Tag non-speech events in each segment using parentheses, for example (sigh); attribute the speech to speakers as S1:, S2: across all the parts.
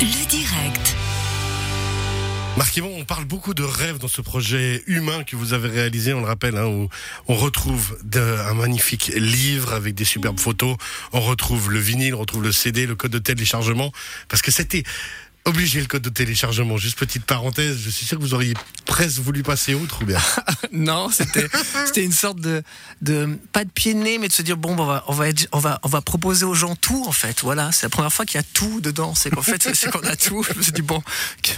S1: Le direct.
S2: Marc Yvon, on parle beaucoup de rêves dans ce projet humain que vous avez réalisé, on le rappelle, hein, où on retrouve un magnifique livre avec des superbes photos, on retrouve le vinyle, on retrouve le CD, le code de téléchargement, parce que c'était obligé le code de téléchargement. Juste petite parenthèse, je suis sûr que vous auriez presque voulu passer outre ou bien. (laughs)
S3: Non, c'était c'était une sorte de de pas de pied de nez, mais de se dire bon, bah, on va on va on va on va proposer aux gens tout en fait. Voilà, c'est la première fois qu'il y a tout dedans. C'est qu'en fait (laughs) c'est- qu'on a tout. Je me suis dit bon,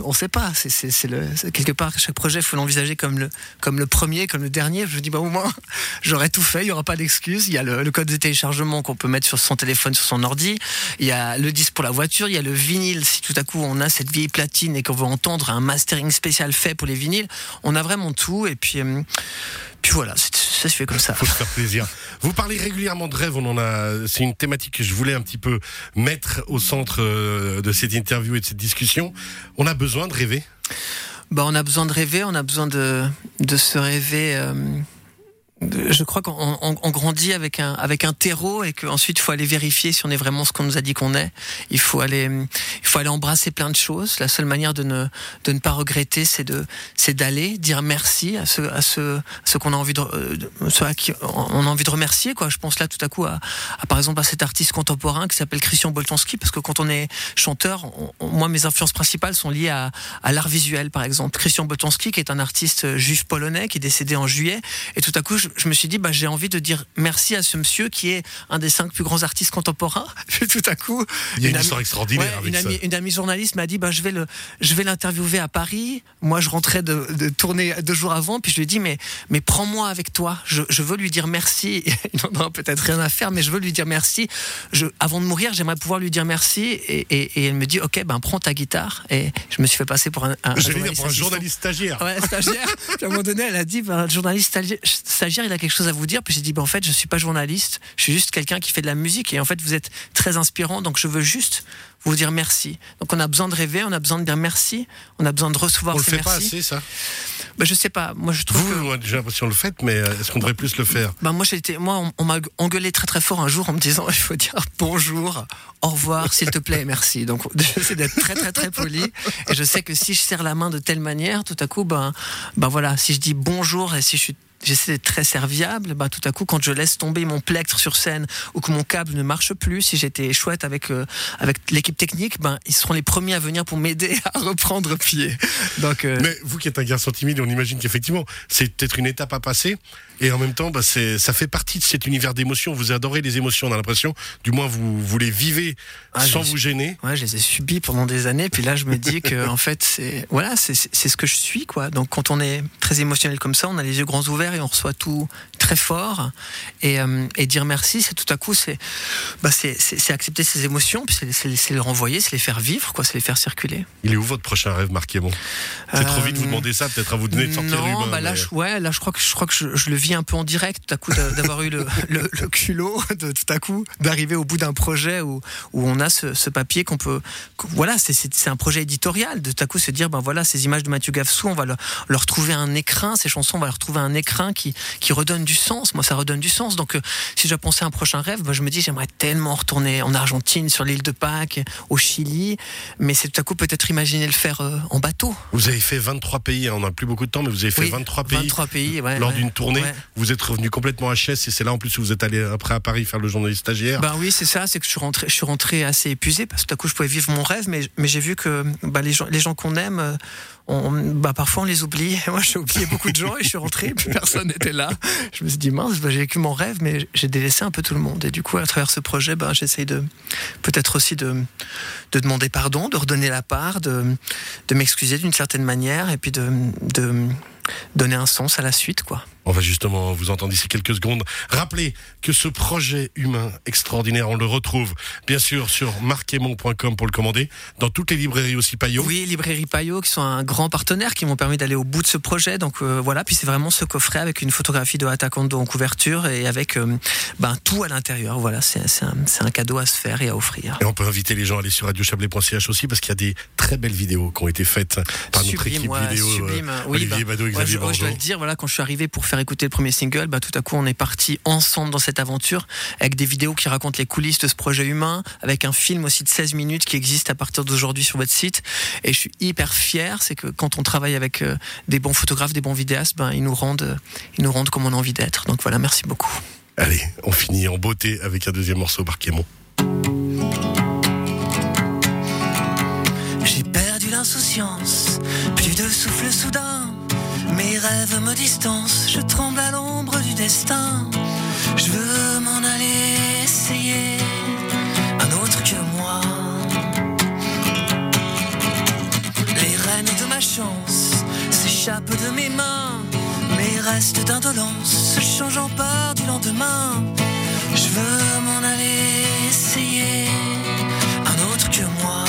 S3: on sait pas. C'est c'est le quelque part chaque projet faut l'envisager comme le comme le premier, comme le dernier. Je me dis bah au moins (laughs) j'aurais tout fait. Il y aura pas d'excuses. Il y a le, le code de téléchargement qu'on peut mettre sur son téléphone, sur son ordi. Il y a le disque pour la voiture. Il y a le vinyle. Si tout à coup on a cette vieille platine et qu'on veut entendre un mastering spécial fait pour les vinyles, on a vraiment tout. Et puis euh, puis voilà, ça se fait comme ça.
S2: faut se faire plaisir. Vous parlez régulièrement de rêves, on en a. C'est une thématique que je voulais un petit peu mettre au centre euh, de cette interview et de cette discussion. On a besoin de rêver?
S3: Bah, on a besoin de rêver, on a besoin de, de se rêver. euh, je crois qu'on on- on grandit avec un, avec un terreau et qu'ensuite il faut aller vérifier si on est vraiment ce qu'on nous a dit qu'on est. Il faut aller, faut aller embrasser plein de choses. La seule manière de ne, de ne pas regretter, c'est de, c'est d'aller dire merci à ceux, à ceux, ceux qu'on a envie de, euh, ceux à qui on a envie de remercier, quoi. Je pense là tout à coup à, à, par exemple à cet artiste contemporain qui s'appelle Christian Boltanski parce que quand on est chanteur, on- on- moi mes influences principales sont liées à, à l'art visuel par exemple. Christian Boltanski qui est un artiste juif polonais qui est décédé en juillet et tout à coup je, je me suis dit bah j'ai envie de dire merci à ce monsieur qui est un des cinq plus grands artistes contemporains. (laughs) Puis tout à coup
S2: Il y a une, histoire extraordinaire
S3: Ouais,
S2: avec
S3: une,
S2: ça.
S3: amie, une amie journaliste m'a dit bah, je vais le je vais l'interviewer à Paris. Moi je rentrais de, de tourner deux jours avant puis je lui ai dit mais mais prends-moi avec toi. Je, je veux lui dire merci. (laughs) Il n'en aura peut-être rien à faire mais je veux lui dire merci. Je, avant de mourir j'aimerais pouvoir lui dire merci et, et, et elle me dit ok ben prends ta guitare et je me suis fait passer pour un,
S2: dire pour un journaliste stagiaire.
S3: Ouais, stagiaire. (laughs) Puis à un moment donné, elle a dit, ben, le journaliste stagi- stagiaire, il a quelque chose à vous dire. Puis j'ai dit, ben, en fait, je suis pas journaliste. Je suis juste quelqu'un qui fait de la musique. Et en fait, vous êtes très inspirant. Donc je veux juste vous dire merci. Donc on a besoin de rêver, on a besoin de dire merci, on a besoin de recevoir
S2: On le
S3: ces
S2: fait pas assez, ça?
S3: Ben, je sais pas. Moi, je trouve
S2: Vous,
S3: que.
S2: j'ai l'impression de le faites, mais euh, est-ce qu'on devrait plus le faire?
S3: Ben moi, j'ai été, moi, on, on m'a engueulé très très fort un jour en me disant, (laughs) il faut dire bonjour, au revoir, s'il te plaît, merci. Donc, (laughs) j'essaie d'être très très très poli. Et je sais que si je serre la main de telle manière, tout à coup, ben, ben voilà, si je dis bonjour et si je suis J'essaie d'être très serviable. Ben, tout à coup, quand je laisse tomber mon plectre sur scène ou que mon câble ne marche plus, si j'étais chouette avec euh, avec l'équipe technique, ben ils seront les premiers à venir pour m'aider (laughs) à reprendre pied. Donc euh,
S2: Mais vous qui êtes un garçon timide, on imagine qu'effectivement, c'est peut-être une étape à passer. Et en même temps, bah, ça fait partie de cet univers d'émotions. Vous adorez les émotions, on a l'impression. Du moins, vous, vous les vivez
S3: Ah,
S2: sans vous gêner.
S3: Ouais, je les ai subis pendant des années. Puis là, je me dis que (laughs) en fait, c'est voilà, c'est ce que je suis, quoi. Donc, quand on est très émotionnel comme ça, on a les yeux grands ouverts et on reçoit tout très fort. Et, euh, et dire merci, c'est tout à coup, c'est bah, accepter ses émotions, puis c'est les renvoyer, c'est les faire vivre, quoi, c'est les faire circuler.
S2: Il est où votre prochain rêve, Marc Yémon C'est trop
S3: Euh,
S2: vite de vous demander ça, peut-être à vous donner de sortir
S3: non, bah là,
S2: mais-
S3: je, ouais, là, je crois que je crois que je, je le vis un peu en direct, tout à coup, d'a- d'avoir eu le, (laughs) le, le culot, de tout à coup, d'arriver au bout d'un projet où, où on a ce, ce papier qu'on peut, voilà, c'est- un projet éditorial, de tout à coup se dire, ben voilà, ces images de Mathieu Gafsou, on va leur, leur trouver un écrin, ces chansons, on va leur trouver un écrin qui, qui redonne du sens. Moi, ça redonne du sens. Donc, euh, si je penser à un prochain rêve, ben, je me dis, j'aimerais tellement retourner en Argentine, sur l'île de Pâques, au Chili, mais c'est tout à coup peut-être imaginer le faire euh, en bateau.
S2: Vous avez fait 23 pays, hein, on n'a plus beaucoup de temps, mais vous avez fait
S3: Oui,
S2: 23 pays.
S3: 23 pays, ouais,
S2: Lors
S3: ouais,
S2: d'une tournée,
S3: ouais.
S2: vous êtes revenu complètement HS et c'est là en plus où vous êtes allé après à Paris faire le journaliste stagiaire.
S3: Ben oui, c'est ça, c'est que je suis rentré, je suis rentré assez épuisé parce que tout à coup je pouvais vivre mon rêve, mais, mais j'ai vu que bah, les gens, les gens qu'on aime, euh, on, bah, parfois on les oublie. (laughs) Moi j'ai oublié beaucoup de gens et je suis rentré, puis personne là. Je me suis dit mince, bah, j'ai vécu mon rêve, mais j'ai délaissé un peu tout le monde. Et du coup, à travers ce projet, ben j'essaye de peut-être aussi de, de demander pardon, de redonner la part, de, de m'excuser d'une certaine manière et puis de, de donner un sens à la suite, quoi.
S2: On va justement vous entendre d'ici quelques secondes. Rappelez que ce projet humain extraordinaire, on le retrouve bien sûr sur marquemont.com pour le commander, dans toutes les librairies aussi Payot.
S3: Oui, Librairie Payot, qui sont un grand partenaire, qui m'ont permis d'aller au bout de ce projet. Donc euh, voilà, puis c'est vraiment ce coffret avec une photographie de Atakondo en couverture et avec euh, ben, tout à l'intérieur. Voilà, c'est c'est un, c'est un cadeau à se faire et à offrir.
S2: Et on peut inviter les gens à aller sur radiochablais.ch aussi parce qu'il y a des très belles vidéos qui ont été faites par notre équipe
S3: ouais,
S2: vidéo. euh,
S3: sublime. Oui,
S2: Olivier
S3: bah,
S2: Badeau,
S3: ouais,
S2: Xavier
S3: je, ouais, je
S2: Bordeaux.
S3: dois le dire, voilà, quand je suis arrivé pour faire
S4: faire écouter le premier single, bah, tout à coup, on est parti ensemble dans cette aventure avec des vidéos qui racontent les coulisses de ce projet humain, avec un film aussi de 16 minutes qui existe à partir d'aujourd'hui sur votre site. Et je suis hyper fier, c'est que quand on travaille avec euh, des bons photographes, des bons vidéastes, ben, ils nous rendent, euh, ils nous rendent comme on a envie d'être. Donc voilà, merci beaucoup.
S2: Allez, on finit en beauté avec un deuxième morceau, Barquémont.
S3: J'ai perdu l'insouciance, plus de souffle soudain. Rêves me distancent, je tremble à l'ombre du destin. Je veux m'en aller essayer un autre que moi. Les rênes de ma chance s'échappent de mes mains. Mes restes d'indolence se changent en part du lendemain. Je veux m'en aller essayer un autre que moi.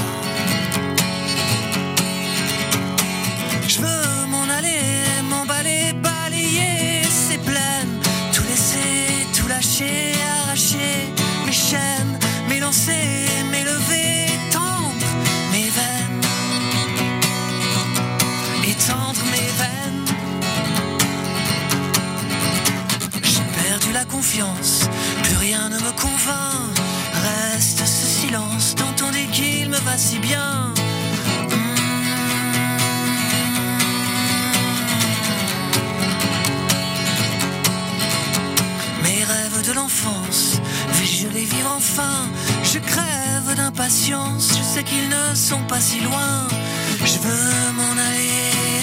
S3: J'ai perdu la confiance, plus rien ne me convainc. Reste ce silence dit qu'il me va si bien. Mes rêves de l'enfance, vais-je les vivre enfin? Je crève d'impatience, je sais qu'ils ne sont pas si loin. Je veux m'en aller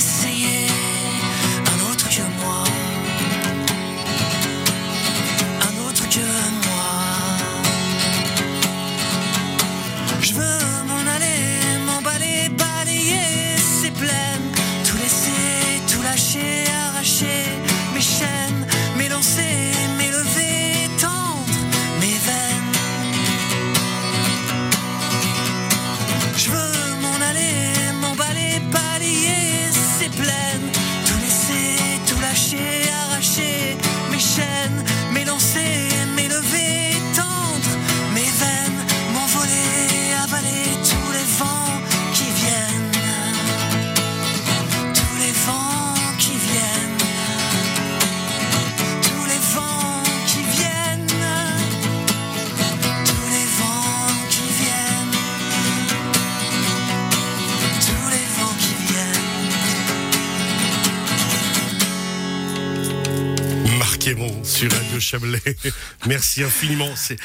S2: sur Radio Chablais. (laughs) Merci infiniment. C'est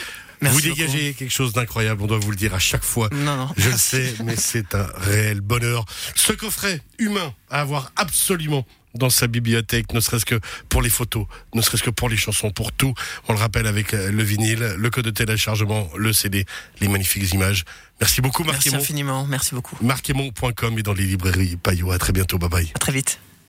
S4: Merci
S2: vous dégagez quelque chose d'incroyable, on doit vous le dire à chaque fois.
S4: Non, non.
S2: Je le sais, mais c'est un réel bonheur. Ce coffret humain à avoir absolument dans sa bibliothèque, ne serait-ce que pour les photos, ne serait-ce que pour les chansons, pour tout. On le rappelle avec euh, le vinyle, le code de téléchargement, le CD, les magnifiques images. Merci beaucoup,
S4: Merci
S2: Marquémont.
S4: infiniment, merci beaucoup.
S2: Marquémont.com et dans les librairies Payot. À très bientôt. Bye bye.
S4: À très vite.